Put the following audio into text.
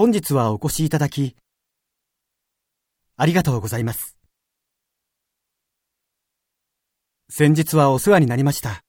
本日はお越しいただき、ありがとうございます。先日はお世話になりました。